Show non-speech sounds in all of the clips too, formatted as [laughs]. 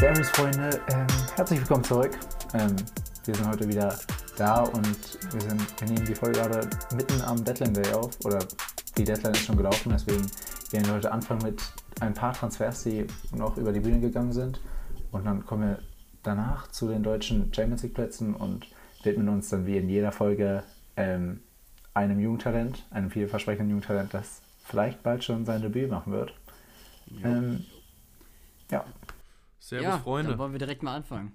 Gamers-Freunde, ähm, herzlich willkommen zurück. Ähm, wir sind heute wieder da und wir, sind, wir nehmen die Folge gerade mitten am Deadline Day auf. Oder die Deadline ist schon gelaufen, deswegen werden wir heute anfangen mit ein paar Transfers, die noch über die Bühne gegangen sind. Und dann kommen wir danach zu den deutschen Champions League Plätzen und widmen uns dann wie in jeder Folge ähm, einem Jugendtalent, einem vielversprechenden Jugendtalent, das vielleicht bald schon sein Debüt machen wird. Ähm, ja. Servus, ja, Freunde. Dann wollen wir direkt mal anfangen.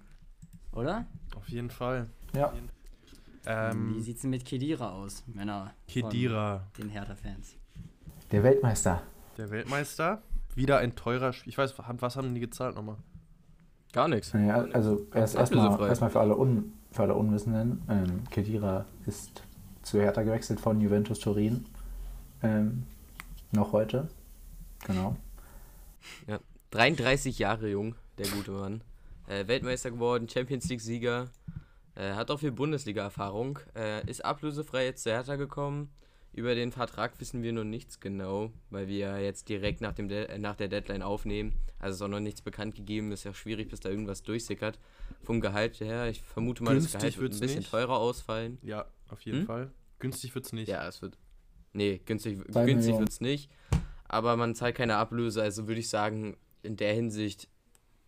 Oder? Auf jeden Fall. Ja. Wie Ähm, sieht's denn mit Kedira aus, Männer? Kedira, Den Hertha-Fans. Der Weltmeister. der Weltmeister. Wieder ein teurer. Sp- Ich weiß, was haben die gezahlt nochmal? Gar nichts. Ja, also erst erstmal erstmal für alle, Un, für alle Unwissenden. Ähm, Kedira ist zu Hertha gewechselt von Juventus Turin. Ähm, noch heute. Genau. 33 Jahre jung, der gute Mann. Äh, Weltmeister geworden, Champions League-Sieger. Äh, hat auch viel Bundesliga-Erfahrung. Äh, ist ablösefrei jetzt zu Hertha gekommen. Über den Vertrag wissen wir noch nichts genau, weil wir ja jetzt direkt nach, dem De äh, nach der Deadline aufnehmen. Also ist auch noch nichts bekannt gegeben. Ist ja schwierig, bis da irgendwas durchsickert. Vom Gehalt her, ich vermute mal, Günstig das Gehalt wird ein bisschen nicht. teurer ausfallen. Ja, auf jeden Hm? Fall. Günstig wird's nicht. Ja, es wird. Nee, günstig, günstig wird es nicht. Aber man zahlt keine Ablöse, also würde ich sagen, in der Hinsicht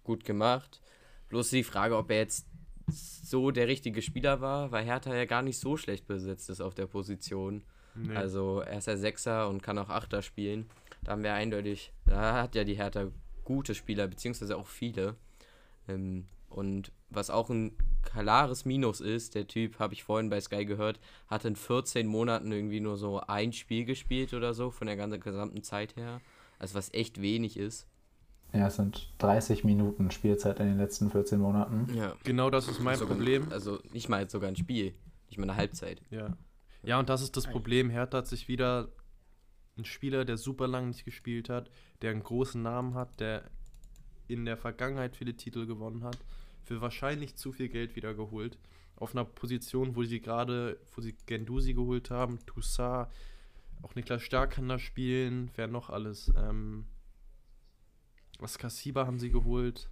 gut gemacht. Bloß die Frage, ob er jetzt so der richtige Spieler war, weil Hertha ja gar nicht so schlecht besetzt ist auf der Position. Nee. Also er ist ja Sechser und kann auch Achter spielen. Da haben wir eindeutig, da hat ja die Hertha gute Spieler, beziehungsweise auch viele. Ähm, und was auch ein klares Minus ist, der Typ, habe ich vorhin bei Sky gehört, hat in 14 Monaten irgendwie nur so ein Spiel gespielt oder so, von der ganzen gesamten Zeit her. Also was echt wenig ist. Ja, es sind 30 Minuten Spielzeit in den letzten 14 Monaten. Ja. genau das ist mein sogar, Problem. Also nicht mal sogar ein Spiel, nicht mal eine Halbzeit. Ja. Ja, und das ist das Problem. Hertha hat sich wieder einen Spieler, der super lang nicht gespielt hat, der einen großen Namen hat, der in der Vergangenheit viele Titel gewonnen hat, für wahrscheinlich zu viel Geld wieder geholt. Auf einer Position, wo sie gerade, wo sie Gendusi geholt haben, Toussaint, auch Niklas Stark kann da spielen, wer noch alles. Ähm, was Kassiba haben sie geholt,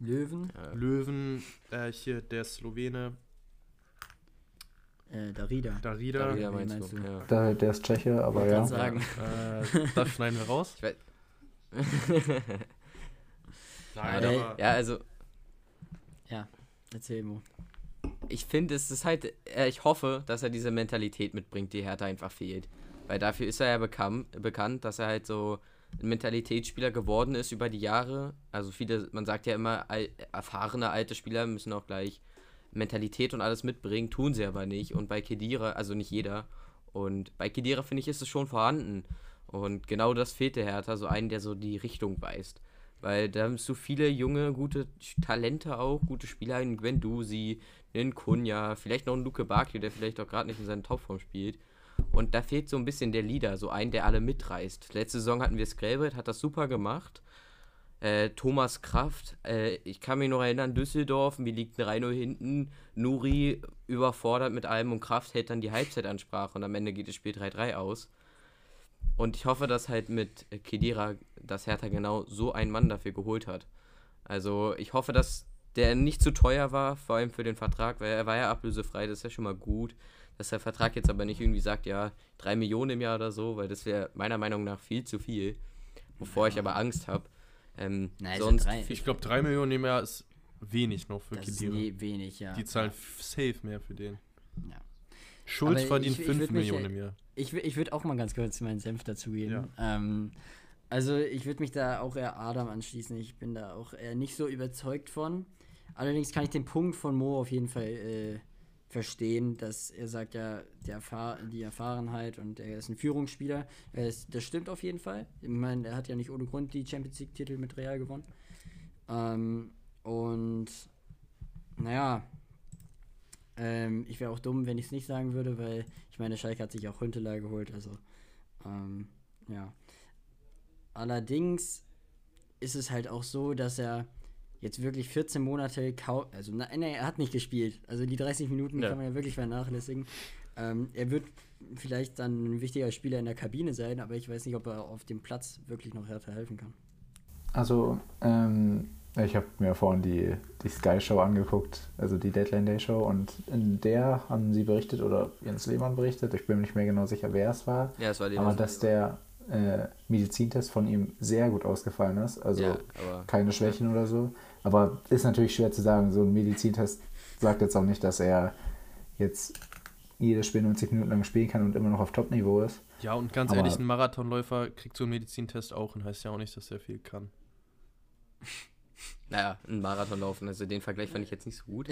Löwen, Ja. Löwen, äh, hier der Slowene, äh, Darida. Darida. Darida meinst meinst du? du? Ja. Der, der ist Tscheche, aber Wollte ja. sagen. Äh, das schneiden wir raus. Ich. [laughs] Nein, aber ja, also Erzähl, Mo. ich finde, es ist halt, äh, ich hoffe, dass er diese Mentalität mitbringt, die Hertha einfach fehlt. Weil dafür ist er ja bekam, bekannt, dass er halt so Mentalitätsspieler geworden ist über die Jahre. Also viele, man sagt ja immer, erfahrene alte Spieler müssen auch gleich Mentalität und alles mitbringen, tun sie aber nicht. Und bei Kedira, also nicht jeder. Und bei Kedira finde ich, ist es schon vorhanden. Und genau das fehlt der Hertha, so einen, der so die Richtung weist. Weil da haben so viele junge, gute Talente auch, gute Spieler, einen Gwendusi, einen Kunja, vielleicht noch einen Luke Bakio, der vielleicht auch gerade nicht in seiner Topform spielt. Und da fehlt so ein bisschen der Leader, so ein, der alle mitreißt. Letzte Saison hatten wir Skrelbrett, hat das super gemacht. Äh, Thomas Kraft, äh, ich kann mich noch erinnern, Düsseldorf, mir liegt ein Reino hinten, Nuri überfordert mit allem und Kraft hält dann die Halbzeitansprache und am Ende geht das Spiel 3-3 aus. Und ich hoffe, dass halt mit Kedira, dass Hertha genau so einen Mann dafür geholt hat. Also ich hoffe, dass der nicht zu teuer war, vor allem für den Vertrag, weil er war ja ablösefrei, das ist ja schon mal gut. Dass der Vertrag jetzt aber nicht irgendwie sagt, ja, drei Millionen im Jahr oder so, weil das wäre meiner Meinung nach viel zu viel. Wovor ich aber Angst habe. Ähm, Nein, ja sonst drei. ich glaube, 3 Millionen im Jahr ist wenig noch für Kedira. wenig, ja. Die zahlen safe mehr für den. Ja. Schulz Aber verdient ich- ich 5 würd mich, Millionen äh, im Jahr. Ich, ich würde auch mal ganz kurz meinen Senf dazugeben. Ja. Ähm, also ich würde mich da auch eher Adam anschließen. Ich bin da auch eher nicht so überzeugt von. Allerdings kann ich den Punkt von Mo auf jeden Fall äh, verstehen, dass er sagt ja, Erfahr die Erfahrenheit und er ist ein Führungsspieler. Es- das stimmt auf jeden Fall. Ich meine, er hat ja nicht ohne Grund die Champions League-Titel mit Real gewonnen. Ähm, und naja, ähm, ich wäre auch dumm, wenn ich es nicht sagen würde, weil ich meine, Schalke hat sich auch Hünteler geholt, also ähm, ja. Allerdings ist es halt auch so, dass er jetzt wirklich 14 Monate kaum, also nee, er hat nicht gespielt. Also die 30 Minuten Ja. kann man ja wirklich vernachlässigen. Ähm, er wird vielleicht dann ein wichtiger Spieler in der Kabine sein, aber ich weiß nicht, ob er auf dem Platz wirklich noch Hertha helfen kann. Also, ähm, Ich habe mir vorhin die, die Sky Show angeguckt, also die Deadline Day Show, und in der haben sie berichtet, oder Jens Lehmann berichtet, ich bin mir nicht mehr genau sicher, wer es war, Ja, es war die aber dass der äh, Medizintest von ihm sehr gut ausgefallen ist, also Ja, aber keine Schwächen oder so. Aber ist natürlich schwer zu sagen, so ein Medizintest sagt jetzt auch nicht, dass er jetzt jedes Spiel 90 Minuten lang spielen kann und immer noch auf Top-Niveau ist. Ja, und ganz Aber- ehrlich, ein Marathonläufer kriegt so einen Medizintest auch und heißt ja auch nicht, dass er viel kann. [laughs] naja, ein Marathon laufen, also den Vergleich fand ich jetzt nicht so gut.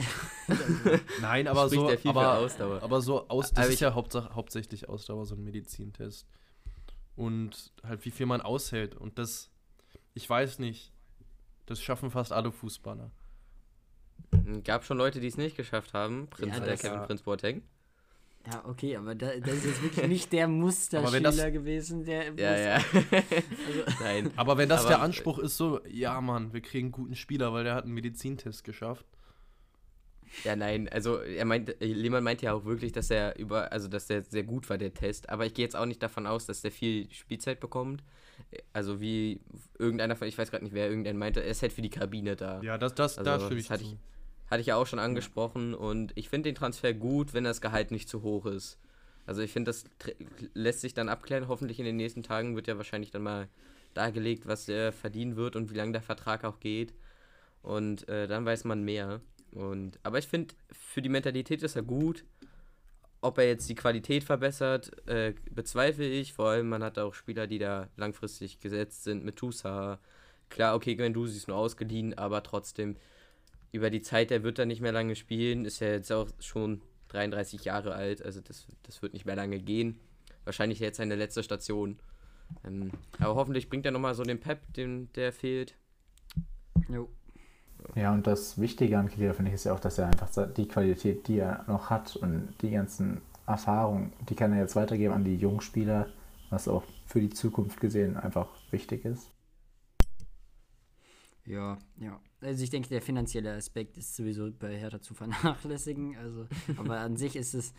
[laughs] Nein, aber so, aber, Ausdauer. aber so aus, das Aber ist ich- ja hauptsa- hauptsächlich Ausdauer, so ein Medizintest. Und halt, wie viel man aushält. Und das, ich weiß nicht, das schaffen fast alle Fußballer. Gab schon Leute, die es nicht geschafft haben. Prinz, Ja, der das- Kevin Ja. Prinz Boateng. Ja, okay, aber da, das ist jetzt wirklich nicht der [laughs] Musterschüler gewesen, der. Ja, ja. [laughs] Also, Nein. Aber wenn das Aber- der Anspruch ist, so, ja, Mann, wir kriegen einen guten Spieler, weil der hat einen Medizintest geschafft. Ja, nein, also er meint, Lehmann meinte ja auch wirklich, dass er über, also dass der sehr gut war, der Test, aber ich gehe jetzt auch nicht davon aus, dass der viel Spielzeit bekommt. Also wie irgendeiner von, ich weiß gerade nicht, wer irgendein meinte, er ist halt für die Kabine da. Ja, das, das, da Also, stimme ich das hatte zu. ich- Hatte ich ja auch schon angesprochen und ich finde den Transfer gut, wenn das Gehalt nicht zu hoch ist. Also ich finde, das lässt sich dann abklären. Hoffentlich in den nächsten Tagen wird ja wahrscheinlich dann mal dargelegt, was er verdienen wird und wie lange der Vertrag auch geht. Und äh, dann weiß man mehr. Und, aber ich finde, für die Mentalität ist er gut. Ob er jetzt die Qualität verbessert, äh, bezweifle ich. Vor allem, man hat auch Spieler, die da langfristig gesetzt sind mit Tusa. Klar, okay, Guendouzi ist nur ausgeliehen, aber trotzdem, über die Zeit, der wird da nicht mehr lange spielen. Ist ja jetzt auch schon 33 Jahre alt, also das, das wird nicht mehr lange gehen. Wahrscheinlich jetzt seine letzte Station. Ähm, aber hoffentlich bringt er nochmal so den Pep, den, der fehlt. jo. Ja, und das Wichtige an Kedira finde ich ist ja auch, dass er einfach die Qualität, die er noch hat und die ganzen Erfahrungen, die kann er jetzt weitergeben an die jungen Spieler, was auch für die Zukunft gesehen einfach wichtig ist. Ja, ja. Also ich denke, der finanzielle Aspekt ist sowieso bei Hertha zu vernachlässigen. Also, [laughs] aber an sich ist es,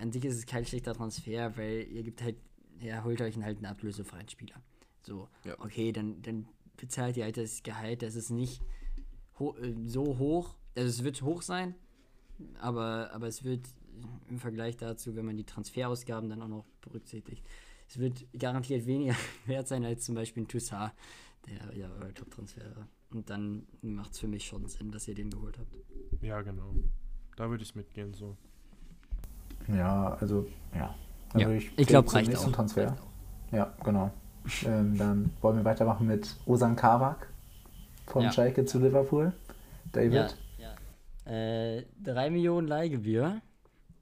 an sich ist es kein schlechter Transfer, weil ihr gibt halt, er holt euch halt einen ablösefreien Spieler. So, Ja. okay, dann, dann bezahlt ihr halt das Gehalt, das ist nicht ho äh, so hoch. Also es wird hoch sein, aber, aber es wird im Vergleich dazu, wenn man die Transferausgaben dann auch noch berücksichtigt, es wird garantiert weniger [laughs] wert sein als zum Beispiel ein Toussaint, der ja euer Top-Transfer war. Und dann macht es für mich schon Sinn, dass ihr den geholt habt. Ja, genau. Da würde ich mitgehen, so. Ja, also, ja. Dann Ja, würde ich Ich glaube, reicht nächsten auch. Transfer. Reicht auch. Ja, genau. ähm, dann wollen wir weitermachen mit Osan Kabak von Ja. Schalke zu Liverpool. David? Ja, ja. Äh, 3 Millionen Leihgebühr,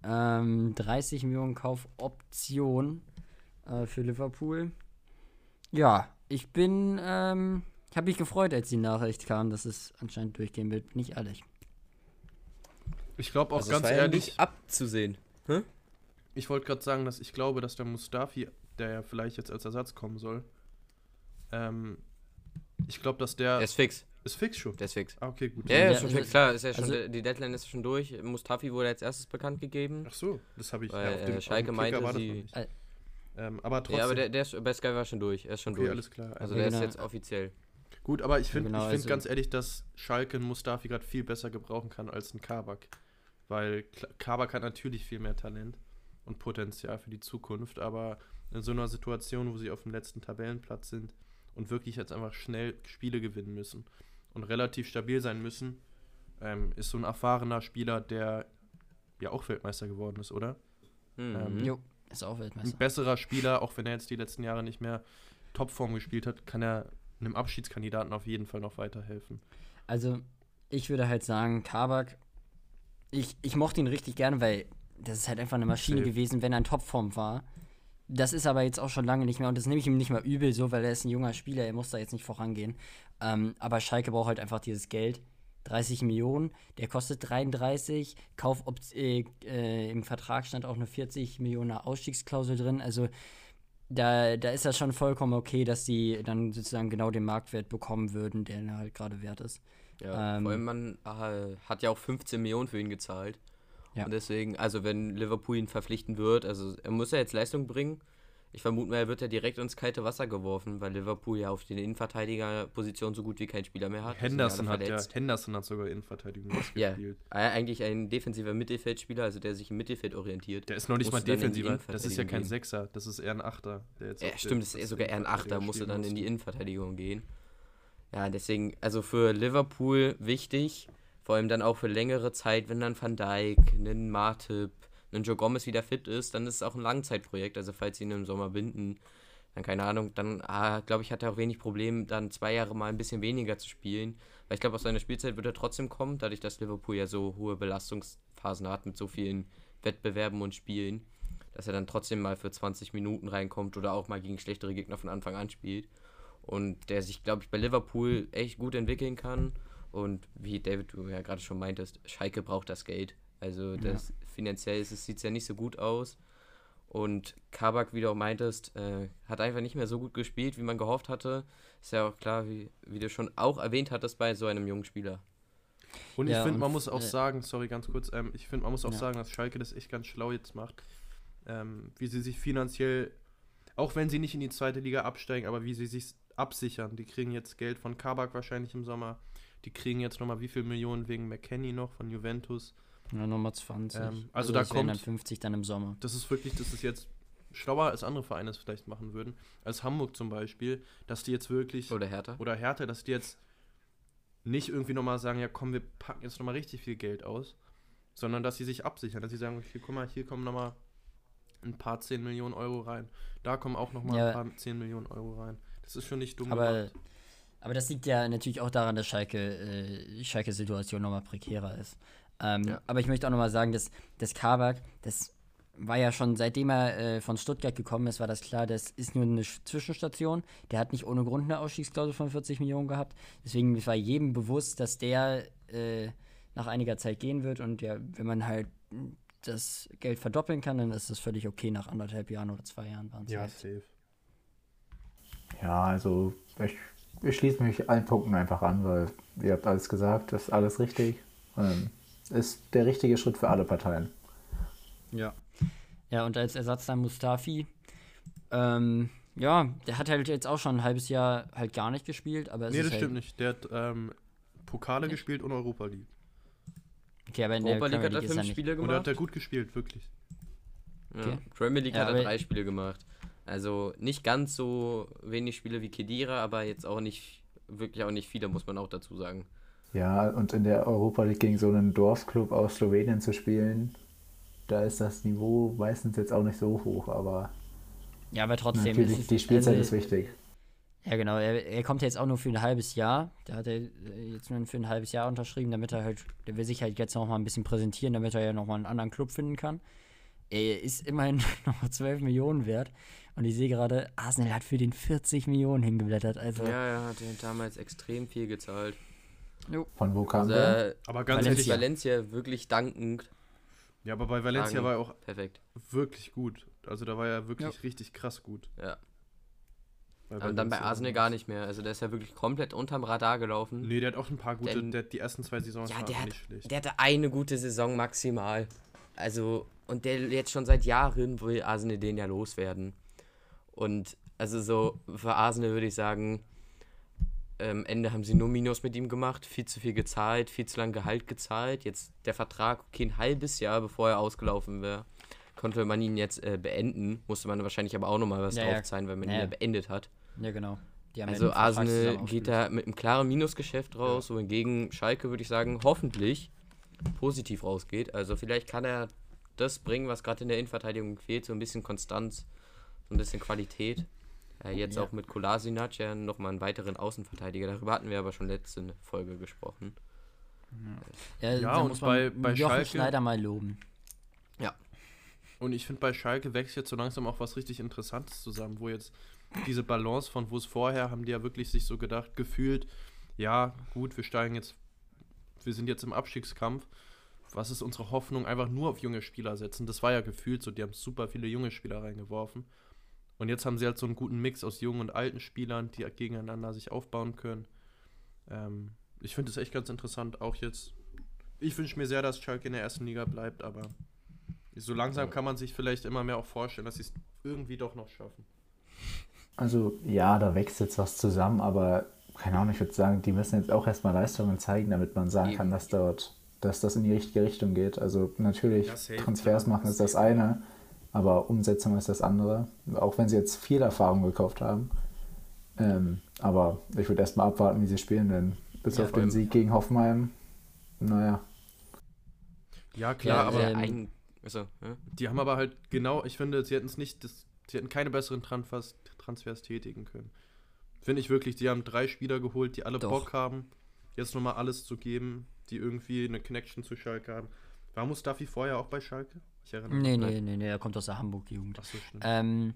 ähm, 30 Millionen Kaufoption äh, für Liverpool. Ja, ich bin, ähm, ich habe mich gefreut, als die Nachricht kam, dass es anscheinend durchgehen wird, bin ich ehrlich. Ich glaube auch Also ganz war ja ehrlich, nicht abzusehen. ich wollte gerade sagen, dass ich glaube, dass der Mustafi, der ja vielleicht jetzt als Ersatz kommen soll, ähm, ich glaube, dass der, Der ist fix. ist fix schon. Der ist fix. Ah, okay, gut. Ja, ja, Ja, ist schon fix. Klar, ist ja schon, also- die Deadline ist schon durch. Mustafi wurde als erstes bekannt gegeben. Ach so, das habe ich Weil, auf dem, äh, Schalke auf dem meinte, war das sie-. Äh, ähm, aber trotzdem. Ja, aber der, der ist, bei Sky war schon durch. Er ist schon okay, durch. alles klar. Also Ja, der genau. ist jetzt offiziell. Gut, aber ich finde genau, ich find also- ganz ehrlich, dass Schalke einen Mustafi gerade viel besser gebrauchen kann als ein Kabak. Weil Kabak hat natürlich viel mehr Talent und Potenzial für die Zukunft, aber in so einer Situation, wo sie auf dem letzten Tabellenplatz sind und wirklich jetzt einfach schnell Spiele gewinnen müssen und relativ stabil sein müssen, ähm, ist so ein erfahrener Spieler, der ja auch Weltmeister geworden ist, oder? Mhm. Ähm, Jo, ist auch Ein Weltmeister. besserer Spieler, auch wenn er jetzt die letzten Jahre nicht mehr Topform gespielt hat, kann er einem Abschiedskandidaten auf jeden Fall noch weiterhelfen. Also, ich würde halt sagen, Kabak, ich, ich mochte ihn richtig gerne, weil das ist halt einfach eine Maschine Safe. gewesen, wenn er in Topform war. Das ist aber jetzt auch schon lange nicht mehr und das nehme ich ihm nicht mal übel, so, weil er ist ein junger Spieler, er muss da jetzt nicht vorangehen. Ähm, aber Schalke braucht halt einfach dieses Geld. 30 Millionen, der kostet 33, Kauf äh, äh, im Vertrag stand auch eine 40 Millionen Ausstiegsklausel drin, also da, da ist das schon vollkommen okay, dass die dann sozusagen genau den Marktwert bekommen würden, der er halt gerade wert ist. Ja, Ähm, vor allem man äh, hat ja auch 15 Millionen für ihn gezahlt. Ja. Und deswegen, also wenn Liverpool ihn verpflichten wird, also er muss ja jetzt Leistung bringen. ich vermute mal, er wird ja direkt ins kalte Wasser geworfen, weil Liverpool ja auf den Innenverteidigerposition so gut wie kein Spieler mehr hat. Henderson hat, ja, Henderson hat sogar Innenverteidigung gespielt. Ja, eigentlich ein defensiver Mittelfeldspieler, also der sich im Mittelfeld orientiert. Der ist noch nicht mal defensiver, das ist ja kein Sechser, das ist eher ein Achter. ja, stimmt, das ist sogar eher ein Achter, musste dann in die Innenverteidigung gehen. Ja, deswegen, also für Liverpool wichtig, vor allem dann auch für längere Zeit, wenn dann Van Dijk, einen Martip, ein Joe Gomez wieder fit ist, dann ist es auch ein Langzeitprojekt. Also falls sie ihn im Sommer binden, dann keine Ahnung, dann ah, glaube ich, hat er auch wenig Problem, dann zwei Jahre mal ein bisschen weniger zu spielen. Weil ich glaube, aus seiner Spielzeit wird er trotzdem kommen, dadurch, dass Liverpool ja so hohe Belastungsphasen hat mit so vielen Wettbewerben und Spielen, dass er dann trotzdem mal für 20 Minuten reinkommt oder auch mal gegen schlechtere Gegner von Anfang an spielt. Und der sich, glaube ich, bei Liverpool echt gut entwickeln kann. Und wie David, du ja gerade schon meintest, Schalke braucht das Geld. Also das ja. finanziell sieht es ja nicht so gut aus. Und Kabak, wie du auch meintest, äh, hat einfach nicht mehr so gut gespielt, wie man gehofft hatte. Ist ja auch klar, wie, wie du schon auch erwähnt hattest bei so einem jungen Spieler. Und ja, ich finde, man muss auch äh, sagen, sorry, ganz kurz, ähm, ich finde, man muss auch ja. sagen, dass Schalke das echt ganz schlau jetzt macht. Ähm, wie sie sich finanziell, auch wenn sie nicht in die zweite Liga absteigen, aber wie sie sich absichern. Die kriegen jetzt Geld von Kabak wahrscheinlich im Sommer. Die kriegen jetzt nochmal wie viel Millionen wegen McKenny noch von Juventus. Ja, nochmal 20. Ähm, also, also da kommt. dann 50 dann im Sommer. Das ist wirklich, das ist jetzt schlauer als andere Vereine es vielleicht machen würden. Als Hamburg zum Beispiel, dass die jetzt wirklich. Oder Hertha. Oder Hertha, dass die jetzt nicht irgendwie nochmal sagen, ja komm, wir packen jetzt nochmal richtig viel Geld aus, sondern dass sie sich absichern, dass sie sagen, okay, guck mal, hier kommen nochmal ein paar 10 Millionen Euro rein. Da kommen auch nochmal ja. ein paar 10 Millionen Euro rein. Das ist schon nicht dumm. Aber, gemacht. Aber das liegt ja natürlich auch daran, dass Schalke, äh, Schalke-Situation nochmal prekärer ist. Ähm, ja. Aber ich möchte auch nochmal sagen, dass das Kabak, das war ja schon seitdem er äh, von Stuttgart gekommen ist, war das klar, das ist nur eine Zwischenstation. Der hat nicht ohne Grund eine Ausstiegsklausel von 40 Millionen gehabt. Deswegen war jedem bewusst, dass der äh, nach einiger Zeit gehen wird. Und ja, wenn man halt das Geld verdoppeln kann, dann ist das völlig okay nach anderthalb Jahren oder zwei Jahren. Ja, safe. Ja, also ich, ich schließe mich allen Punkten einfach an, weil ihr habt alles gesagt, das ist alles richtig. Ähm, ist der richtige Schritt für alle Parteien. Ja. Ja, und als Ersatz dann Mustafi. Ähm, ja, der hat halt jetzt auch schon ein halbes Jahr halt gar nicht gespielt, aber es Nee, das halt stimmt nicht. Der hat ähm, Pokale nicht? gespielt und Europa League. Okay, aber in Europa der League hat er fünf Spiele gemacht. Oder hat er gut gespielt, wirklich. Ja. Okay. Premier League ja, hat er drei Spiele gemacht. Also nicht ganz so wenig Spiele wie Kedira, aber jetzt auch nicht, wirklich auch nicht viele, muss man auch dazu sagen. Ja, und in der Europa League gegen so einen Dorfclub aus Slowenien zu spielen, da ist das Niveau meistens jetzt auch nicht so hoch, aber. Ja, aber trotzdem. Natürlich, ist, die Spielzeit also, ist wichtig. Ja, genau. Er, er, kommt jetzt auch nur für ein halbes Jahr. Der hat er jetzt nur für ein halbes Jahr unterschrieben, damit er halt, der will sich halt jetzt noch mal ein bisschen präsentieren, damit er ja noch mal einen anderen Club finden kann. Er ist immerhin [laughs] noch 12 Millionen wert. Und ich sehe gerade, Arsenal hat für den 40 Millionen hingeblättert. Also ja, er hat den damals extrem viel gezahlt. Jo. Von wo kam also, der? Aber ganz Valencia. ehrlich, Valencia wirklich dankend. Ja, aber bei Valencia war er auch perfekt. wirklich gut. Also da war er wirklich ja. richtig krass gut. Ja. Aber dann bei Arsenal gar nicht mehr. Also der ist ja wirklich komplett unterm Radar gelaufen. Nee, der hat auch ein paar gute, Denn, der, die ersten zwei Saisons ja, der hat, nicht schlecht. Der hatte eine gute Saison maximal. Also, und der jetzt schon seit Jahren will Arsenal den ja loswerden. Und also so für Arsenal würde ich sagen, am ähm, Ende haben sie nur Minus mit ihm gemacht, viel zu viel gezahlt, viel zu lang Gehalt gezahlt. Jetzt der Vertrag, okay, ein halbes Jahr bevor er ausgelaufen wäre, konnte man ihn jetzt äh, beenden. Musste man wahrscheinlich aber auch nochmal was ja, drauf zahlen, weil man ja. ihn ja beendet hat. Ja, genau. also Arsenal geht da mit einem klaren Minusgeschäft raus, ja. wohingegen Schalke, würde ich sagen, hoffentlich positiv rausgeht. Also vielleicht kann er das bringen, was gerade in der Innenverteidigung fehlt, so ein bisschen Konstanz, so ein bisschen Qualität. Ja, jetzt ja. auch mit Kolasinac ja nochmal einen weiteren Außenverteidiger. Darüber hatten wir aber schon letzte Folge gesprochen. Ja, ja und bei, bei Jochen Schalke. Schneider mal loben. Ja. Und ich finde, bei Schalke wächst jetzt so langsam auch was richtig Interessantes zusammen, wo jetzt diese Balance von wo es vorher haben die ja wirklich sich so gedacht, gefühlt, ja, gut, wir steigen jetzt, wir sind jetzt im Abstiegskampf. Was ist unsere Hoffnung? Einfach nur auf junge Spieler setzen. Das war ja gefühlt so, die haben super viele junge Spieler reingeworfen. Und jetzt haben sie halt so einen guten Mix aus jungen und alten Spielern, die gegeneinander sich aufbauen können. Ähm, ich finde es echt ganz interessant, auch jetzt. Ich wünsche mir sehr, dass Schalke in der ersten Liga bleibt, aber so langsam kann man sich vielleicht immer mehr auch vorstellen, dass sie es irgendwie doch noch schaffen. Also ja, da wächst jetzt was zusammen, aber keine Ahnung, ich würde sagen, die müssen jetzt auch erstmal Leistungen zeigen, damit man sagen Eben. kann, dass dort, dass das in die richtige Richtung geht. Also natürlich, Transfers klar, machen ist das eine, aber Umsetzung ist das andere. Auch wenn sie jetzt viel Erfahrung gekauft haben. Ähm, aber ich würde erstmal abwarten, wie sie spielen, denn bis Ja, auf den Sieg gegen Hoffenheim, naja. Ja, klar, Ja, aber ähm, ein, also, ja? die haben aber halt genau, ich finde, sie hätten es nicht, das, sie hätten keine besseren Transfers, Transfers tätigen können. Finde ich wirklich, die haben drei Spieler geholt, die alle Doch. Bock haben, jetzt nochmal alles zu geben, die irgendwie eine Connection zu Schalke haben. War Mustafi vorher auch bei Schalke? Ich erinnere Nee, mich. nee, nee, nee, er kommt aus der Hamburg-Jugend. Ach so, stimmt. Ähm,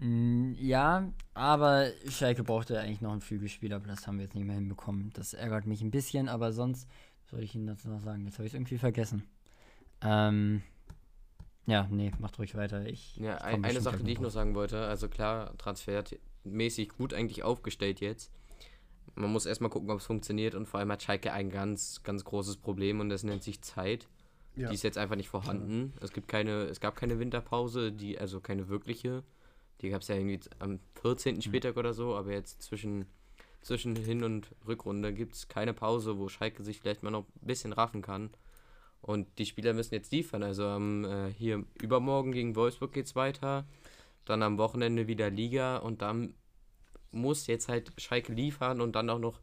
ja, aber Schalke brauchte eigentlich noch einen Flügelspieler, aber das haben wir jetzt nicht mehr hinbekommen. Das ärgert mich ein bisschen, aber sonst soll ich Ihnen das noch sagen. Jetzt habe ich es irgendwie vergessen. Ähm, ja, nee, macht ruhig weiter. Ich, Ja, ich ein, eine Sache, die ich noch sagen wollte, also klar, transfermäßig gut eigentlich aufgestellt jetzt. Man muss erstmal gucken, ob es funktioniert und vor allem hat Schalke ein ganz, ganz großes Problem und das nennt sich Zeit. Ja. Die ist jetzt einfach nicht vorhanden. Es gibt keine, es gab keine Winterpause, die, also keine wirkliche. Die gab es ja irgendwie am 14. Spieltag oder so, aber jetzt zwischen, zwischen Hin- und Rückrunde gibt es keine Pause, wo Schalke sich vielleicht mal noch ein bisschen raffen kann. Und die Spieler müssen jetzt liefern. Also am, äh, hier übermorgen gegen Wolfsburg geht's weiter. Dann am Wochenende wieder Liga und dann muss jetzt halt Schalke liefern und dann auch noch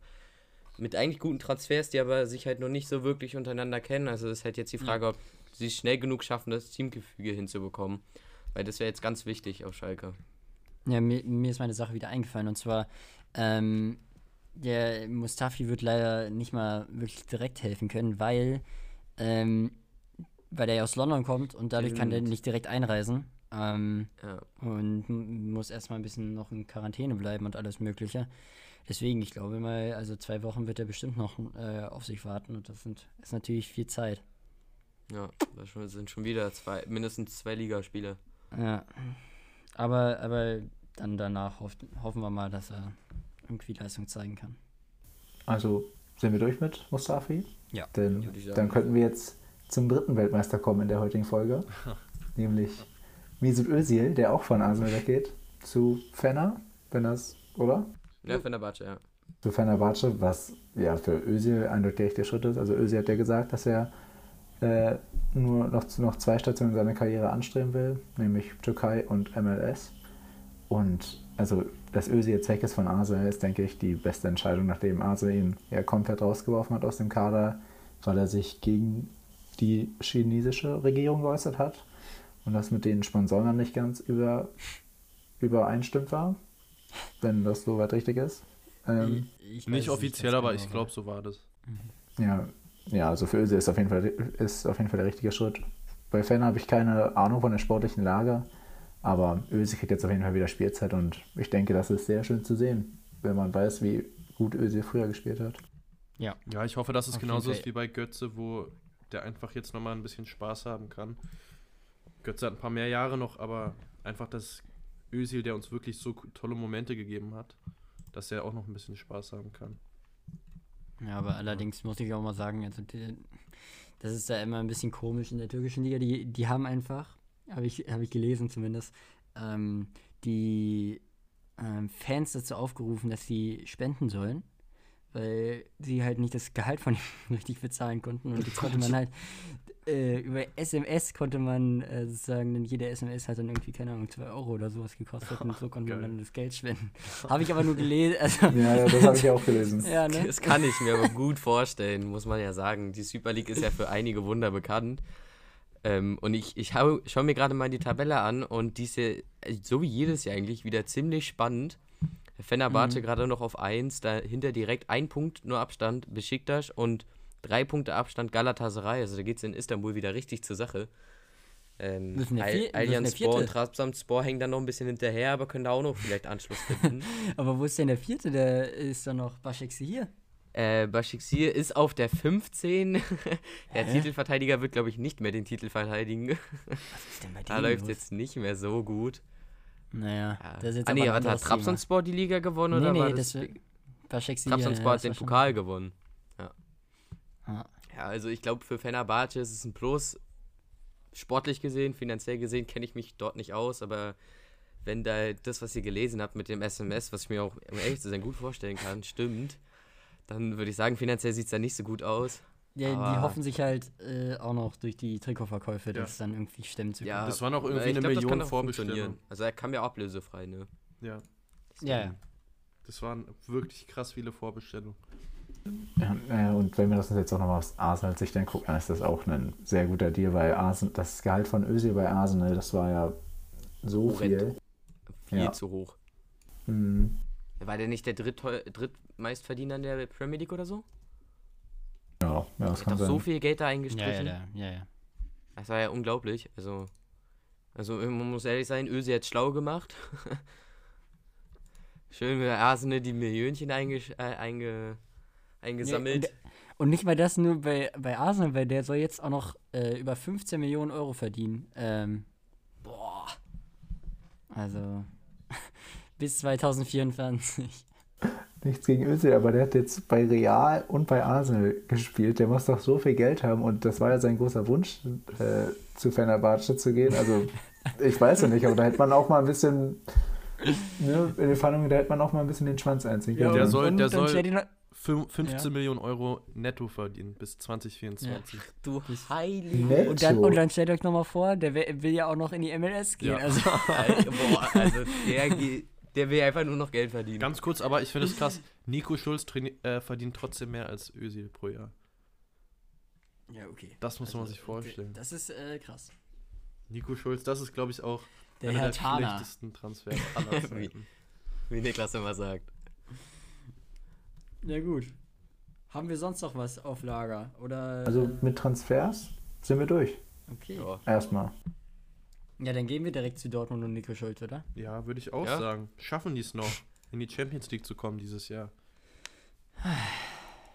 mit eigentlich guten Transfers, die aber sich halt noch nicht so wirklich untereinander kennen. Also ist halt jetzt die Frage, ob sie es schnell genug schaffen, das Teamgefüge hinzubekommen. Weil das wäre jetzt ganz wichtig auf Schalke. Ja, mir, mir ist meine Sache wieder eingefallen und zwar, ähm, der Mustafi wird leider nicht mal wirklich direkt helfen können, weil, ähm, weil er ja aus London kommt und dadurch kann der Stimmt. nicht direkt einreisen. Ähm, Ja. und muss erstmal ein bisschen noch in Quarantäne bleiben und alles Mögliche. Deswegen, ich glaube mal, also zwei Wochen wird er bestimmt noch äh, auf sich warten und das sind, ist natürlich viel Zeit. Ja, das sind schon wieder zwei, mindestens zwei Ligaspiele. Ja. Aber, aber dann danach hofft, hoffen wir mal, dass er irgendwie Leistung zeigen kann. Also sind wir durch mit Mustafi? Ja, Denn dann könnten wir jetzt zum dritten Weltmeister kommen in der heutigen Folge. [laughs] nämlich Mesut Özil, der auch von Arsenal weggeht, zu Fenner, wenn das, oder? Ja, Fenerbahce, ja. Zu Fenerbahce, was ja für Özil eindeutig der Schritt ist. Also Özil hat ja gesagt, dass er äh, nur noch, noch zwei Stationen seiner Karriere anstreben will, nämlich Türkei und MLS. Und also, dass Özil jetzt weg ist von Arsenal, ist, denke ich, die beste Entscheidung, nachdem Arsenal ihn ja komplett rausgeworfen hat aus dem Kader, weil er sich gegen die chinesische Regierung geäußert hat und das mit den Sponsoren dann nicht ganz über, übereinstimmt war, wenn das soweit richtig ist. Ähm, Ich- ich Nicht offiziell, ganz aber genau, ich glaube, so war das. Ja, ja, also für Özil ist auf jeden Fall ist auf jeden Fall der richtige Schritt. Bei Fan habe ich keine Ahnung von der sportlichen Lage, aber Özil kriegt jetzt auf jeden Fall wieder Spielzeit und ich denke, das ist sehr schön zu sehen, wenn man weiß, wie gut Özil früher gespielt hat. Ja. Ja, ich hoffe, dass es Auf genauso ist wie bei Götze, wo der einfach jetzt nochmal ein bisschen Spaß haben kann. Götze hat ein paar mehr Jahre noch, aber einfach das Özil, der uns wirklich so tolle Momente gegeben hat, dass er auch noch ein bisschen Spaß haben kann. Ja, aber allerdings muss ich auch mal sagen, also die, das ist da immer ein bisschen komisch in der türkischen Liga. Die, die haben einfach, habe ich, hab ich gelesen zumindest, ähm, die ähm, Fans dazu aufgerufen, dass sie spenden sollen, weil sie halt nicht das Gehalt von ihm [laughs] richtig bezahlen konnten. Und jetzt konnte man halt äh, über SMS konnte man äh, sozusagen, denn jede SMS hat dann irgendwie, keine Ahnung, 2 Euro oder sowas gekostet und so konnte man dann das Geld spenden. habe ich aber nur gelesen. Also, Ja, ja das habe ich ja auch gelesen. [laughs] ja, ne? Das kann ich mir aber gut vorstellen, muss man ja sagen. Die Super League ist ja für einige Wunder bekannt. Ähm, und ich, ich hau- schaue mir gerade mal die Tabelle an und die ist ja, äh, so wie jedes Jahr eigentlich, wieder ziemlich spannend. Fenerbahce gerade noch auf 1, dahinter direkt ein Punkt nur Abstand, Besiktas und drei Punkte Abstand Galatasaray. Also da geht es in Istanbul wieder richtig zur Sache. Ähm, Allianz Spor und. Trabzonspor hängen dann noch ein bisschen hinterher, aber können da auch noch vielleicht Anschluss finden. [laughs] Aber wo ist denn der vierte? Der ist dann noch Başakşehir. Äh, Başakşehir ist auf der 15. [laughs] der Hä? Titelverteidiger wird, glaube ich, nicht mehr den Titel verteidigen. Was [laughs] ist denn bei da läuft los? jetzt nicht mehr so gut. Naja, Ja. das ist jetzt ah, aber nee, ein warte, hat Trabzonspor die Liga gewonnen Nee, oder nee, war das? das Başakşehir. Trabzonspor ja, hat den Pokal gewonnen. Ah, Ja, also ich glaube, für Fenerbahce ist es ein Plus. Sportlich gesehen, finanziell gesehen kenne ich mich dort nicht aus, aber wenn da das, was ihr gelesen habt mit dem SMS, was ich mir auch um ehrlich zu sein gut vorstellen kann, stimmt, dann würde ich sagen, finanziell sieht es da nicht so gut aus. Ja, die hoffen sich halt äh, auch noch durch die Trikotverkäufe, Ja. das dann irgendwie stemmen zu können. Ja, Das waren auch irgendwie ich eine glaub, das kann Million Vorbestellungen. funktionieren. Also er kam ja ablösefrei, ne? Ja, ja, ja. das waren wirklich krass viele Vorbestellungen. Ja, äh, und wenn wir das uns jetzt auch nochmal aus Arsenal-Sicht angucken, dann ist das auch ein sehr guter Deal, weil Arsenal, das Gehalt von Özil bei Arsenal, das war ja so Horrend. viel. Viel Ja. zu hoch. Mhm. War der nicht der drittmeistverdiener in der Premier League oder so? Ja, ja, das Er hat kann doch sein. so viel Geld da Ja, ja, eingestrichen. ja, ja, ja. Das war ja unglaublich. Also, also man muss ehrlich sein, Öse hat schlau gemacht. [laughs] Schön mit Arsenal die Millionchen eingesch äh, einge eingesammelt. Ja, Und nicht mal das nur bei, bei Arsenal, weil der soll jetzt auch noch äh, über 15 Millionen Euro verdienen. Ähm, boah. Also [laughs] bis 2024. Nichts gegen Özil, aber der hat jetzt bei Real und bei Arsenal gespielt. Der muss doch so viel Geld haben und das war ja sein großer Wunsch, äh, zu Fenerbahce zu gehen. Also [laughs] ich weiß ja nicht, aber da hätte man auch mal ein bisschen, ne, in den Verhandlungen, da hätte man auch mal ein bisschen den Schwanz einziehen können. der soll- und, der und soll- stell dir noch- Fün- 15 Ja. Millionen Euro netto verdienen bis 2024. du heilige. Und dann, und dann stellt euch nochmal vor, der will, will ja auch noch in die MLS gehen. Ja. Also, [laughs] Boah, also der, der will einfach nur noch Geld verdienen. Ganz kurz, aber ich finde es krass. Nico Schulz äh, verdient trotzdem mehr als Özil pro Jahr. ja, okay. Das muss man Also, sich vorstellen. Das ist äh, krass. Nico Schulz, das ist, glaube ich, auch Der einer Herr der Tana. schlechtesten Transfers aller [laughs] Wie- Zeiten. Wie Niklas immer sagt. Ja, gut. Haben wir sonst noch was auf Lager? Oder. Also mit Transfers sind wir durch. okay. Ja. Erstmal. Ja, dann gehen wir direkt zu Dortmund und Nico Schulz, oder? Ja, würde ich auch Ja? sagen. Schaffen die es noch, in die Champions League zu kommen dieses Jahr?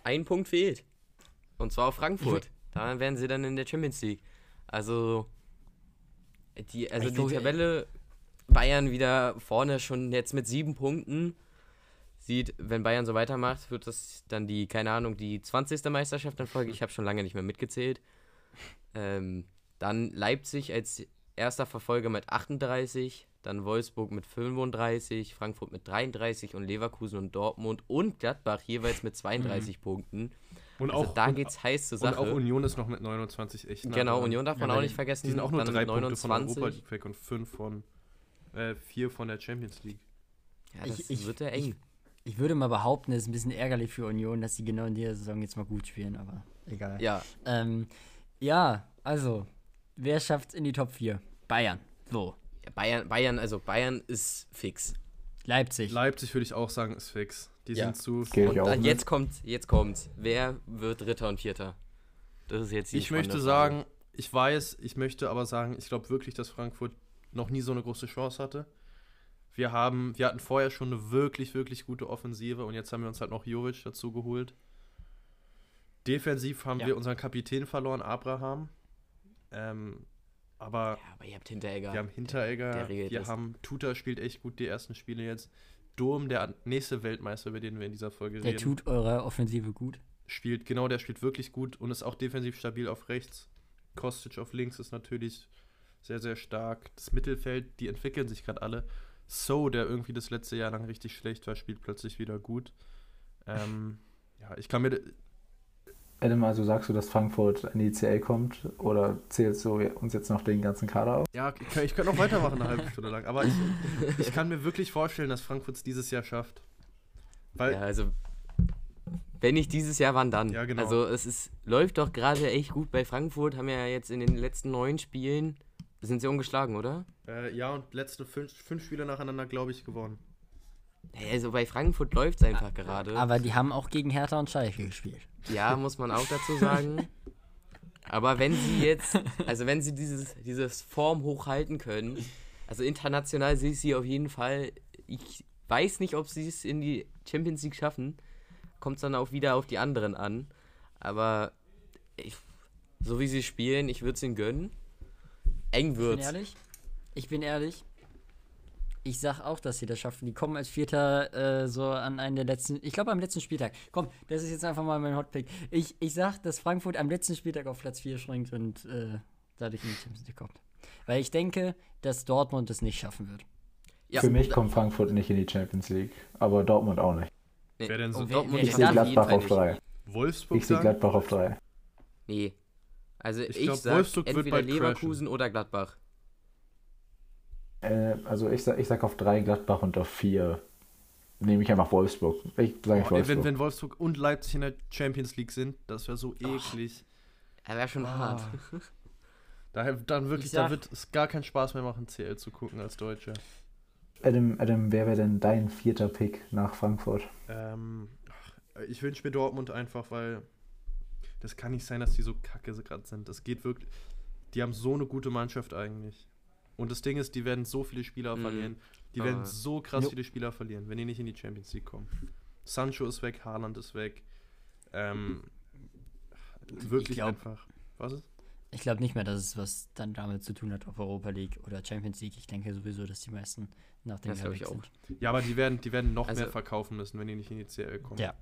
Ein Punkt fehlt. Und zwar auf Frankfurt. [laughs] Da werden sie dann in der Champions League. Also, die, also Ich die Tabelle Bayern wieder vorne schon jetzt mit sieben Punkten. Sieht, wenn Bayern so weitermacht, wird das dann die, keine Ahnung, die 20. Meisterschaft in Folge. Ich habe schon lange nicht mehr mitgezählt. Ähm, dann Leipzig als erster Verfolger mit 38, dann Wolfsburg mit 35, Frankfurt mit 33 und Leverkusen und Dortmund und Gladbach jeweils mit 32 Punkten. Und Also auch, da und, geht's heiß zur und auch Sache. Union ist noch mit 29 echt nah Genau. Union darf man Ja, auch weil nicht vergessen. Die sind auch nur dann drei mit Punkte von der Europa League weg und fünf von, äh, vier von der Champions League. Ja, das Ich- ich- wird ja eng. Ich würde mal behaupten, es ist ein bisschen ärgerlich für Union, dass sie genau in dieser Saison jetzt mal gut spielen, aber egal. ja, Ähm, ja, also, wer schafft in die Top 4? Bayern. So. Bayern, Bayern, also Bayern ist fix. Leipzig. Leipzig würde ich auch sagen, ist fix. Die Ja. sind zu. Gehe Und ich auch dann mit. jetzt kommt, jetzt kommt. Wer wird Dritter und Vierter? Das ist jetzt die Ich möchte Frage. sagen, ich weiß, ich möchte aber sagen, ich glaube wirklich, dass Frankfurt noch nie so eine große Chance hatte. Wir haben, wir hatten vorher schon eine wirklich, wirklich gute Offensive und jetzt haben wir uns halt noch Jovic dazu geholt. Defensiv haben Ja. wir unseren Kapitän verloren, Abraham. Ähm, aber Ja, aber ihr habt Hinteregger. wir haben Hinteregger, der regelt wir das. haben Tuta spielt echt gut die ersten Spiele jetzt. Dom, der nächste Weltmeister, über den wir in dieser Folge Der reden, tut eurer Offensive gut. spielt, genau, der spielt wirklich gut und ist auch defensiv stabil auf rechts. Kostic auf links ist natürlich sehr, sehr stark. Das Mittelfeld, die entwickeln sich gerade alle. So, der irgendwie das letzte Jahr lang richtig schlecht war, spielt plötzlich wieder gut. Ähm, ja, ich kann mir. Adam, also sagst du, dass Frankfurt in die CL kommt oder zählst du uns jetzt noch den ganzen Kader auf? Ja, ich kann, ich kann noch weitermachen eine halbe Stunde lang, aber ich, ich kann mir wirklich vorstellen, dass Frankfurt es dieses Jahr schafft. Weil Ja, also wenn nicht dieses Jahr, wann dann? Ja, genau. Also es ist, läuft doch gerade echt gut bei Frankfurt. Haben ja jetzt in den letzten neun Spielen sind sie ungeschlagen, oder? Äh, ja, und letzte fünf, fünf Spiele nacheinander, glaube ich, gewonnen. Ja, Also bei Frankfurt läuft es einfach gerade. Aber die haben auch gegen Hertha und Schalke gespielt. Ja, muss man auch dazu sagen. Aber wenn sie jetzt, also wenn sie dieses, dieses Form hochhalten können, also international sehe ich sie auf jeden Fall. Ich weiß nicht, ob sie es in die Champions League schaffen. Kommt es dann auch wieder auf die anderen an. Aber ich, so wie sie spielen, ich würde es ihnen gönnen. Eng Ich bin ehrlich. Ich bin ehrlich. Ich sag auch, dass sie das schaffen. Die kommen als Vierter äh, so an einen der letzten. Ich glaube am letzten Spieltag. Komm, das ist jetzt einfach mal mein Hotpick. Ich, ich sag, dass Frankfurt am letzten Spieltag auf Platz 4 schrinkt und äh, dadurch in die Champions League kommt. Weil ich denke, dass Dortmund es nicht schaffen wird. Ja, Für mich kommt Frankfurt nicht in die Champions League, aber Dortmund auch nicht. Nee. Wer denn so- Und wer- Dortmund wer Ich sehe Gladbach auf nicht. drei. Wolfsburg Ich sehe? Gladbach auf drei. Nee. Also Ich ich, glaub, sag Wolfsburg wird entweder bald crashen. Leverkusen oder Gladbach. Äh, also ich sag, ich sag auf drei Gladbach und auf vier nehme ich einfach Wolfsburg. Ich sage ey, Wolfsburg. wenn, wenn Wolfsburg und Leipzig in der Champions League sind, das wäre so eklig. Er wäre schon hart. [laughs] Daher dann wirklich, Ich sag- da wird es gar keinen Spaß mehr machen, CL zu gucken als Deutscher. Adam, Adam, wer wäre denn dein vierter Pick nach Frankfurt? Ähm, ich wünsche mir Dortmund einfach, weil das kann nicht sein, dass die so kacke gerade sind. Das geht wirklich. Die haben so eine gute Mannschaft eigentlich. Und das Ding ist, die werden so viele Spieler Mhm. verlieren. Die Ah. werden so krass Jo. viele Spieler verlieren, wenn die nicht in die Champions League kommen. Sancho ist weg, Haaland ist weg. Ähm, wirklich glaub- einfach. Was ist? Ich glaube nicht mehr, dass es was dann damit zu tun hat, auf Europa League oder Champions League. Ich denke sowieso, dass die meisten nach dem Jahr weg ich auch. sind. Ja, aber die werden, die werden noch Also- mehr verkaufen müssen, wenn die nicht in die CL kommen. Ja.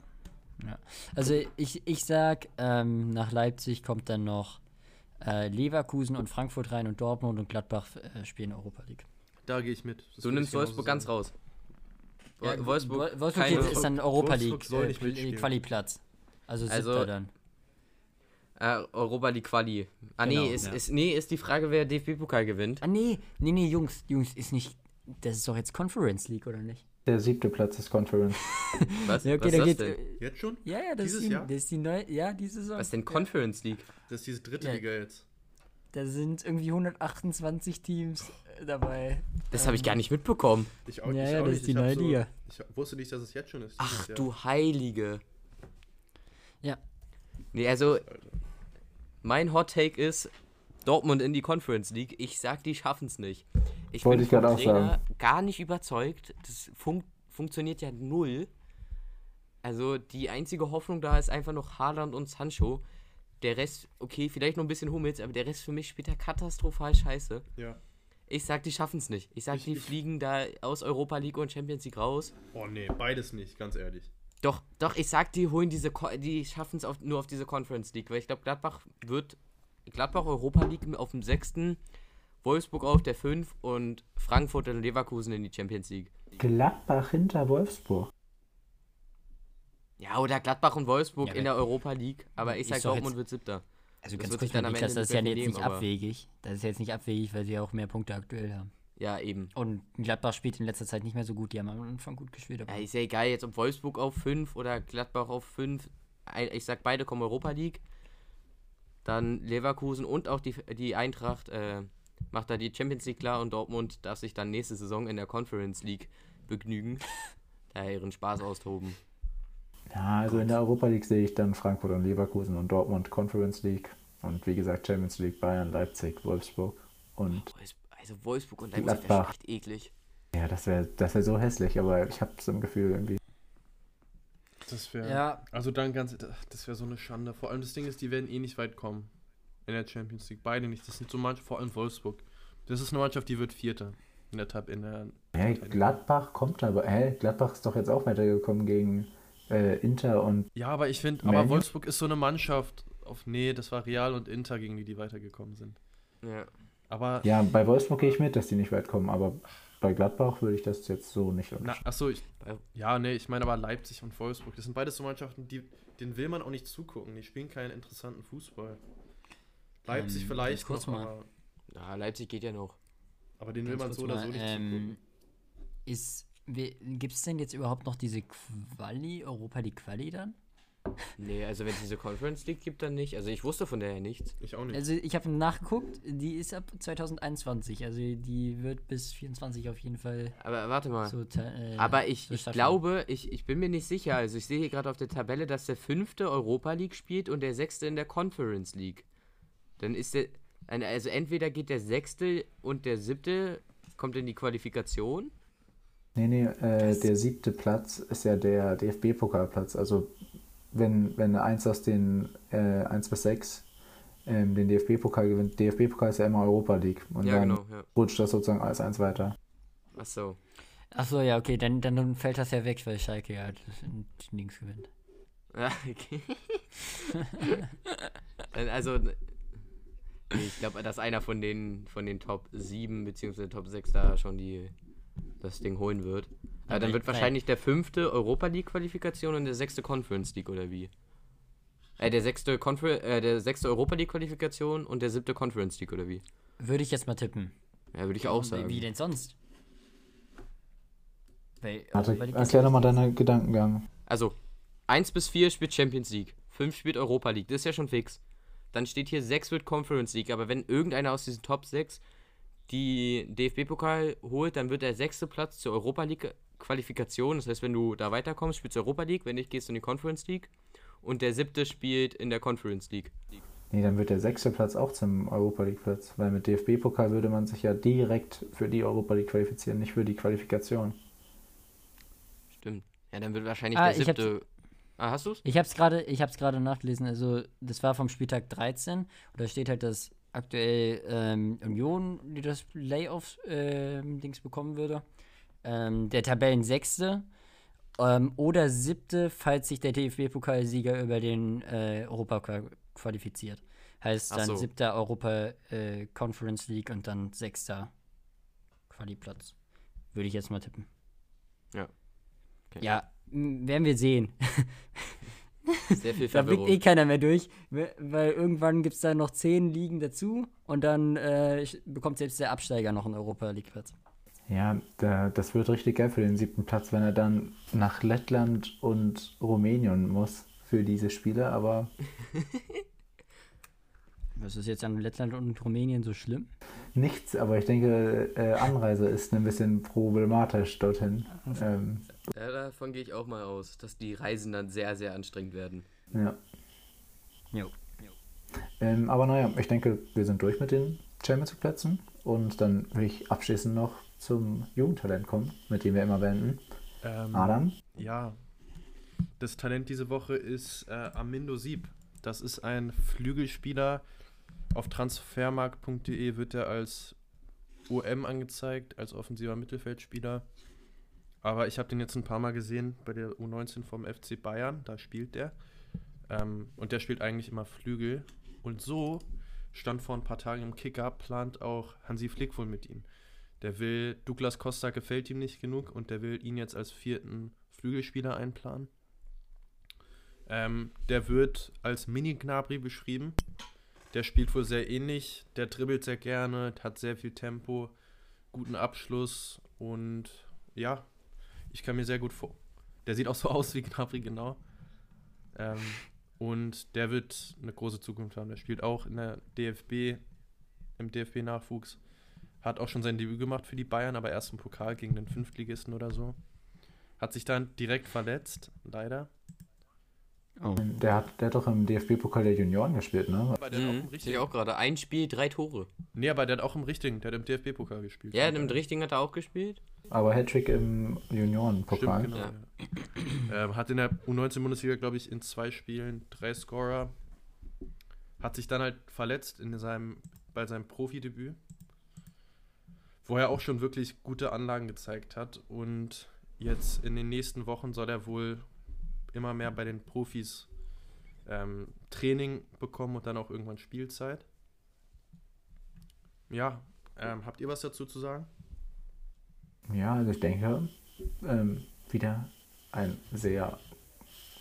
Also ich, ich sag, ähm, nach Leipzig kommt dann noch äh, Leverkusen und Frankfurt rein und Dortmund und Gladbach äh, spielen Europa League. Da gehe ich mit. Das Du nimmst Wolfsburg ganz sagen. raus. Ja, Wo- Wolfsburg, Wol- Wolfsburg jetzt ist dann Europa Wolfsburg League soll äh. Quali-Platz. Also, Also, dann. äh, Europa die Quali. Ah Genau, nee, ist, ja. ist, nee, ist die Frage, wer DFB-Pokal gewinnt. Ah nee, nee, nee, Jungs, Jungs, ist nicht. Das ist doch jetzt Conference League, oder nicht? Der siebte Platz ist Conference. [laughs] Was, Ja, was okay, ist da das geht. denn? äh, Jetzt schon? Ja, ja, das Dieses ist, die, Jahr? das ist die neue. Ja, diese Saison. Was denn. Conference League? Das ist diese dritte Ja. Liga jetzt. Da sind irgendwie 128 Teams äh, dabei. Das habe ich gar nicht mitbekommen. Ich Ja, ja, das ist die Ich neue so, Liga. Ich wusste nicht, dass es jetzt schon ist. Ach Jahr. du Heilige. Ja. Nee, also mein Hot Take ist Dortmund in die Conference League. Ich sag, die schaffen es nicht. Ich Wollte bin ich vom auch Trainer gar nicht überzeugt. Das fun funktioniert ja null. Also die einzige Hoffnung da ist einfach noch Haaland und Sancho. Der Rest, okay, vielleicht noch ein bisschen Hummels, aber der Rest für mich spielt da katastrophal scheiße. Ja. Ich sag, die schaffen es nicht. Ich sag, Ich- die ich- fliegen da aus Europa League und Champions League raus. Oh nee, beides nicht, ganz ehrlich. Doch, doch, ich sag, die holen diese, Ko- die schaffen es nur auf diese Conference League, weil ich glaube, Gladbach wird, Gladbach Europa League auf dem sechsten, Wolfsburg auf der 5 und Frankfurt und Leverkusen in die Champions League. Gladbach hinter Wolfsburg. Ja, oder Gladbach und Wolfsburg Ja, in der Europa League, aber ich sag, Dortmund wird siebter. Also Das ganz kurz dann am Niklas, Ende das ist ja nicht jetzt nicht abwegig. Das ist jetzt nicht abwegig, weil sie ja auch mehr Punkte aktuell haben. Ja, eben. Und Gladbach spielt in letzter Zeit nicht mehr so gut. Die haben am Anfang gut gespielt. Ja, ist ja egal, jetzt ob Wolfsburg auf 5 oder Gladbach auf 5. Ich sag, beide kommen Europa League. Dann Leverkusen und auch die, die Eintracht äh, macht da die Champions League klar und Dortmund darf sich dann nächste Saison in der Conference League begnügen. [laughs] da ihren Spaß austoben. Ja, also in der Europa League sehe ich dann Frankfurt und Leverkusen und Dortmund Conference League. Und wie gesagt, Champions League, Bayern, Leipzig, Wolfsburg. Und Also Wolfsburg und Leipzig wäre Gladbach. echt eklig. ja, das wäre das wär so hässlich, aber ich habe so ein Gefühl irgendwie. Das wäre. Ja. Also dann ganz. Das wäre so eine Schande. Vor allem das Ding ist, die werden eh nicht weit kommen. In der Champions League. Beide nicht. Das sind so manche, vor allem Wolfsburg. Das ist eine Mannschaft, die wird Vierter. In der Tab, in der. Hä, Gladbach kommt aber. Hä, Gladbach ist doch jetzt auch weitergekommen gegen äh, Inter und. Ja, aber ich finde, aber? Wolfsburg ist so eine Mannschaft. Auf, nee, das war Real und Inter, gegen die die weitergekommen sind. Ja. Aber. Ja, bei Wolfsburg gehe ich mit, dass die nicht weit kommen, aber bei Gladbach würde ich das jetzt so nicht unterschreiben. achso, ich. Ja, nee, ich meine aber Leipzig und Wolfsburg. Das sind beides so Mannschaften, die, denen will man auch nicht zugucken. Die spielen keinen interessanten Fußball. Leipzig Ähm, vielleicht kurz noch, mal. aber, ja, Leipzig geht ja noch. aber den will man so oder mal, so nicht ähm, ist, Gibt es denn jetzt überhaupt noch diese Quali, Europa die Quali dann? Nee, also wenn es diese Conference League gibt, dann nicht. Also ich wusste von der ja nichts. Ich auch nicht. Also ich habe nachgeguckt, die ist ab 2021, also die wird bis 24 auf jeden Fall Aber warte mal. so äh, Aber ich, so ich glaube, ich, ich bin mir nicht sicher. Also ich sehe hier gerade auf der Tabelle, dass der fünfte Europa League spielt und der sechste in der Conference League. Dann ist der. Also entweder geht der sechste und der siebte kommt in die Qualifikation. Nee, nee, äh, der siebte Platz ist ja der DFB-Pokalplatz. Also wenn, wenn eins aus den äh, 1 bis 6 ähm, den DFB-Pokal gewinnt, DFB-Pokal ist ja immer Europa League. Und ja, dann genau. Ja. rutscht das sozusagen als eins weiter. Ach so. Achso, ja, okay, dann, dann fällt das ja weg, weil Schalke ja das in Dings gewinnt. Ja, [laughs] okay. Also. Ich glaube, dass einer von den von den Top 7 bzw. Top 6 da schon die das Ding holen wird. Aber dann wird wahrscheinlich der fünfte Europa League Qualifikation und der sechste Conference League oder wie? Äh, der sechste Confer äh, der sechste Europa League Qualifikation und der siebte Conference League oder wie? Würde ich jetzt mal tippen. Ja, würde ich auch sagen. Wie denn sonst? Weil, Warte, erklär nochmal deinen Gedankengang. Also, 1 bis 4 spielt Champions League, 5 spielt Europa League, das ist ja schon fix. Dann steht hier 6 wird Conference League, aber wenn irgendeiner aus diesen Top 6 die DFB-Pokal holt, dann wird der sechste Platz zur Europa League Qualifikation. Das heißt, wenn du da weiterkommst, spielst du Europa League, wenn nicht, gehst du in die Conference League. Und der siebte spielt in der Conference League. Nee, dann wird der sechste Platz auch zum Europa League Platz, weil mit DFB-Pokal würde man sich ja direkt für die Europa League qualifizieren, nicht für die Qualifikation. Stimmt. Ja, dann wird wahrscheinlich Ah, der ich hab's- siebte. Ah, hast du's? Ich habe es gerade, ich habe es gerade nachgelesen. Also das war vom Spieltag 13 und da steht halt, dass aktuell ähm, Union, die das Playoff ähm, Dings bekommen würde, ähm, der Tabellensechste ähm, oder siebte, falls sich der DFB-Pokalsieger über den äh, Europa qua- qualifiziert. Heißt dann so. siebter Europa äh, Conference League und dann sechster Quali-Platz. Würde ich jetzt mal tippen. Ja. Okay. Ja, werden wir sehen. [laughs] Sehr viel Da blickt eh keiner mehr durch, we- weil irgendwann gibt es da noch zehn Ligen dazu und dann äh, bekommt selbst der Absteiger noch einen Europa League Platz. Ja, da, das wird richtig geil für den siebten Platz, wenn er dann nach Lettland und Rumänien muss für diese Spiele, aber [laughs] Was ist jetzt an Lettland und Rumänien so schlimm? nichts, aber ich denke, äh, Anreise ist ein bisschen problematisch dorthin. Ähm, Ja, davon gehe ich auch mal aus, dass die Reisen dann sehr, sehr anstrengend werden. ja. Jo. Ähm, aber naja, ich denke, wir sind durch mit den Champions League Plätzen und dann will ich abschließend noch zum Jugendtalent kommen, mit dem wir immer beenden. Ähm, Adam? Ja. Das Talent diese Woche ist äh, Amindo Sieb. Das ist ein Flügelspieler. Auf transfermarkt.de wird er als OM angezeigt, als offensiver Mittelfeldspieler. Aber ich habe den jetzt ein paar Mal gesehen bei der U19 vom FC Bayern. Da spielt der. Ähm, und der spielt eigentlich immer Flügel. Und so stand vor ein paar Tagen im Kicker, plant auch Hansi Flick wohl mit ihm. Der will, Douglas Costa gefällt ihm nicht genug und der will ihn jetzt als vierten Flügelspieler einplanen. Ähm, der wird als Mini-Gnabry beschrieben. Der spielt wohl sehr ähnlich, der dribbelt sehr gerne, hat sehr viel Tempo, guten Abschluss und ja, ich kann mir sehr gut vor. Der sieht auch so [laughs] aus wie Gnabry, genau. Ähm, und der wird eine große Zukunft haben. Der spielt auch in der DFB, im DFB-Nachwuchs. Hat auch schon sein Debüt gemacht für die Bayern, aber erst im Pokal gegen den Fünftligisten oder so. Hat sich dann direkt verletzt, leider. Oh. Der hat, der hat doch im DFB-Pokal der Junioren gespielt, ne? Aber der hat auch im Mhm, auch gerade. Ein Spiel, drei Tore. Nee, aber der hat auch im richtigen, der hat im DFB-Pokal gespielt. Ja, im richtigen hat er auch gespielt. Aber Hattrick im Juniorenpokal. Stimmt, genau. Ja. ähm, hat in der U19-Bundesliga, glaube ich, in zwei Spielen drei Scorer. Hat sich dann halt verletzt in seinem, bei seinem Profidebüt. Wo er auch schon wirklich gute Anlagen gezeigt hat. Und jetzt in den nächsten Wochen soll er wohl immer mehr bei den Profis ähm, Training bekommen und dann auch irgendwann Spielzeit. Ja, ähm, habt ihr was dazu zu sagen? Ja, also ich denke, ähm, wieder ein sehr,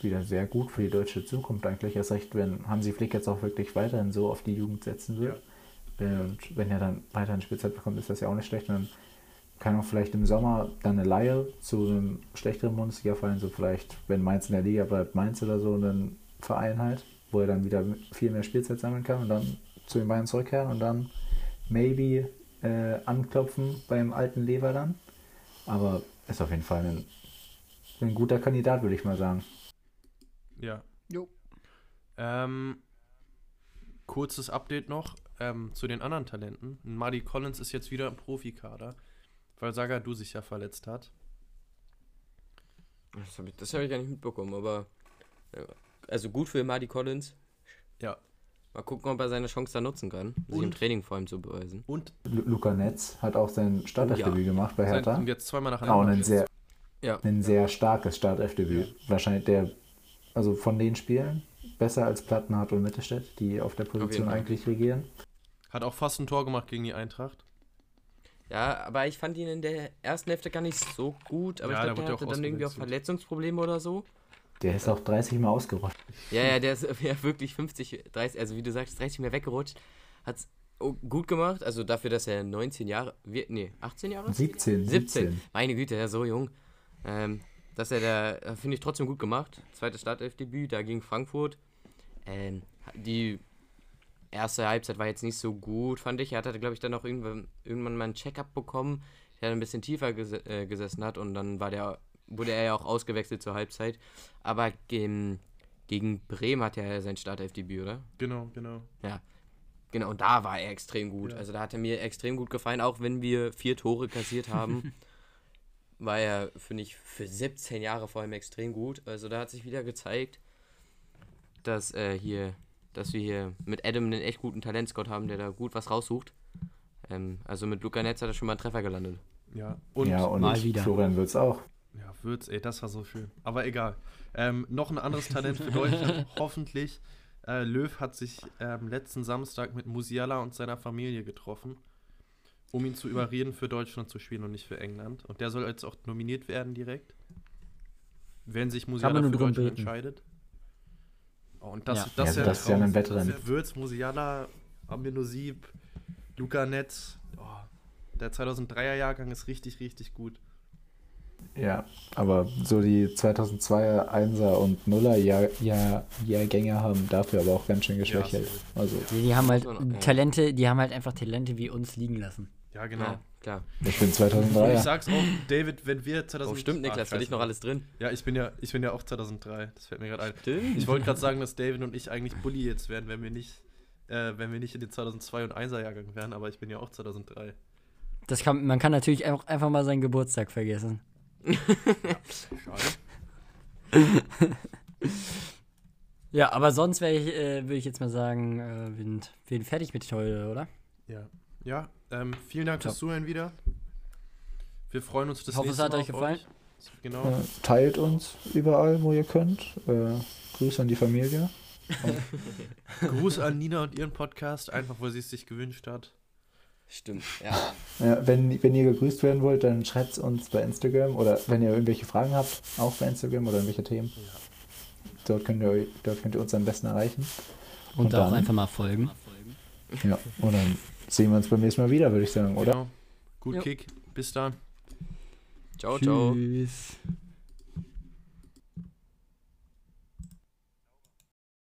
wieder sehr gut für die deutsche Zukunft eigentlich. Erst recht, wenn Hansi Flick jetzt auch wirklich weiterhin so auf die Jugend setzen wird. Äh, Und wenn er dann weiterhin Spielzeit bekommt, ist das ja auch nicht schlecht. Und dann kann auch vielleicht im Sommer dann eine Laie zu einem schlechteren Bundesliga-Verein, so vielleicht, wenn Mainz in der Liga bleibt, Mainz oder so, einen Verein halt, wo er dann wieder viel mehr Spielzeit sammeln kann und dann zu den Bayern zurückkehren und dann maybe äh, anklopfen beim alten Lever dann. Aber ist auf jeden Fall ein, ein guter Kandidat, würde ich mal sagen. Ja. Jo. Ähm, kurzes Update noch ähm, zu den anderen Talenten. Marty Collins ist jetzt wieder im Profikader, weil Sagadu sich ja verletzt hat. Das habe ich, das hab ich gar nicht mitbekommen, aber. ja, Also gut für Marty Collins. Ja. Mal gucken, ob er seine Chance da nutzen kann, sich im Und- Training vor allem zu beweisen. Und Lu- Luca Netz hat auch sein Startelfdebüt gemacht bei sein, Hertha. und jetzt zweimal Auch nacheinander. ein sehr, Ja. ein sehr starkes Startelfdebüt. Wahrscheinlich der, also von den Spielen, besser als Plattenhardt und Mittelstädt, die auf der Position Fall. eigentlich regieren. Hat auch fast ein Tor gemacht gegen die Eintracht. Ja, aber ich fand ihn in der ersten Hälfte gar nicht so gut, aber Ja, ich der glaube, der wurde hatte dann irgendwie auch. Verletzungsprobleme oder so. Der ist auch 30 Mal ausgerutscht. Ja, ja, der ist [laughs] ja wirklich 50, 30, also wie du sagst, 30 mehr weggerutscht. Hat's oh, gut gemacht, also dafür, dass er 19 Jahre, nee, 18 Jahre? 17. 17. Meine Güte, er ist so jung. Ähm, dass er da, finde ich trotzdem gut gemacht. Zweites Startelfdebüt, da gegen Frankfurt. Ähm, die erste Halbzeit war jetzt nicht so gut, fand ich. Er hatte, glaube ich, dann auch irgendwann, irgendwann mal einen Check-up bekommen, der ein bisschen tiefer gese äh, gesessen hat und dann war der, wurde er ja auch ausgewechselt zur Halbzeit. Aber gegen, gegen Bremen hat er sein Startelfdebüt, oder? Genau, genau. Genau, und da war er extrem gut. Ja. Also da hat er mir extrem gut gefallen, auch wenn wir vier Tore kassiert haben. [laughs] war er, finde ich, für 17 Jahre vor allem extrem gut. Also da hat sich wieder gezeigt, dass äh, hier, dass wir hier mit Adam einen echt guten Talentscout haben, der da gut was raussucht. Ähm, also mit Luca Netz hat er schon mal einen Treffer gelandet. Ja, und ja, und mal wieder. Florian Würz auch. Ja, Würz, ey, das war so schön. Aber egal. Ähm, noch ein anderes Talent für Deutschland, [laughs] hoffentlich. Äh, Löw hat sich ähm, letzten Samstag mit Musiala und seiner Familie getroffen, um ihn zu überreden, für Deutschland zu spielen und nicht für England. Und der soll jetzt auch nominiert werden direkt, wenn sich Musiala für Deutschland beten. entscheidet. Oh, und das, Ja. das, Ja, wär das ist ja ein. Wettrennen. Würz, Musiala, Aminosib, Luca Netz. Oh, der 2003er Jahrgang ist richtig, richtig gut. Ja, aber so die 2002er, 1er und 0er Jahr, Jahr, Jahrgänge haben dafür aber auch ganz schön geschwächelt. Also Die, die haben halt ja. Talente, die haben halt einfach Talente wie uns liegen lassen. Ja, genau. Ja, klar. ich bin Und ich 2003er. sag's auch, David, wenn wir 2003. Oh, stimmt, Niklas, für dich noch alles drin. Ja, ich bin ja, ich bin ja auch 2003. Das fällt mir gerade ein. Stimmt. Ich wollte gerade sagen, dass David und ich eigentlich Bully jetzt wären, wenn wir nicht, äh, wenn wir nicht in den 2002 und 1er Jahrgang wären, aber ich bin ja auch 2003. Das kann, man kann natürlich auch einfach mal seinen Geburtstag vergessen. Schade. [laughs] Ja, aber sonst wäre ich, äh, würde ich jetzt mal sagen, äh, wir sind, wir sind fertig mit heute, oder? Ja. Ja, ähm, vielen Dank fürs Zuhören wieder. Wir freuen uns das Ich hoffe, es hat euch gefallen. Genau. Äh, teilt uns überall, wo ihr könnt. Äh, Grüße an die Familie. [laughs] Gruß an Nina und ihren Podcast, einfach weil sie es sich gewünscht hat. Stimmt, ja. [laughs] Ja, wenn, wenn ihr gegrüßt werden wollt, dann schreibt es uns bei Instagram oder wenn ihr irgendwelche Fragen habt, auch bei Instagram oder irgendwelche Themen. Dort könnt ihr, euch- dort könnt ihr uns am besten erreichen. Und, Und auch dann? einfach mal folgen. Ja, und dann sehen wir uns beim nächsten Mal wieder, würde ich sagen, oder? Genau. Gut Jo. Kick. Bis dann. Ciao, ciao. Tschüss.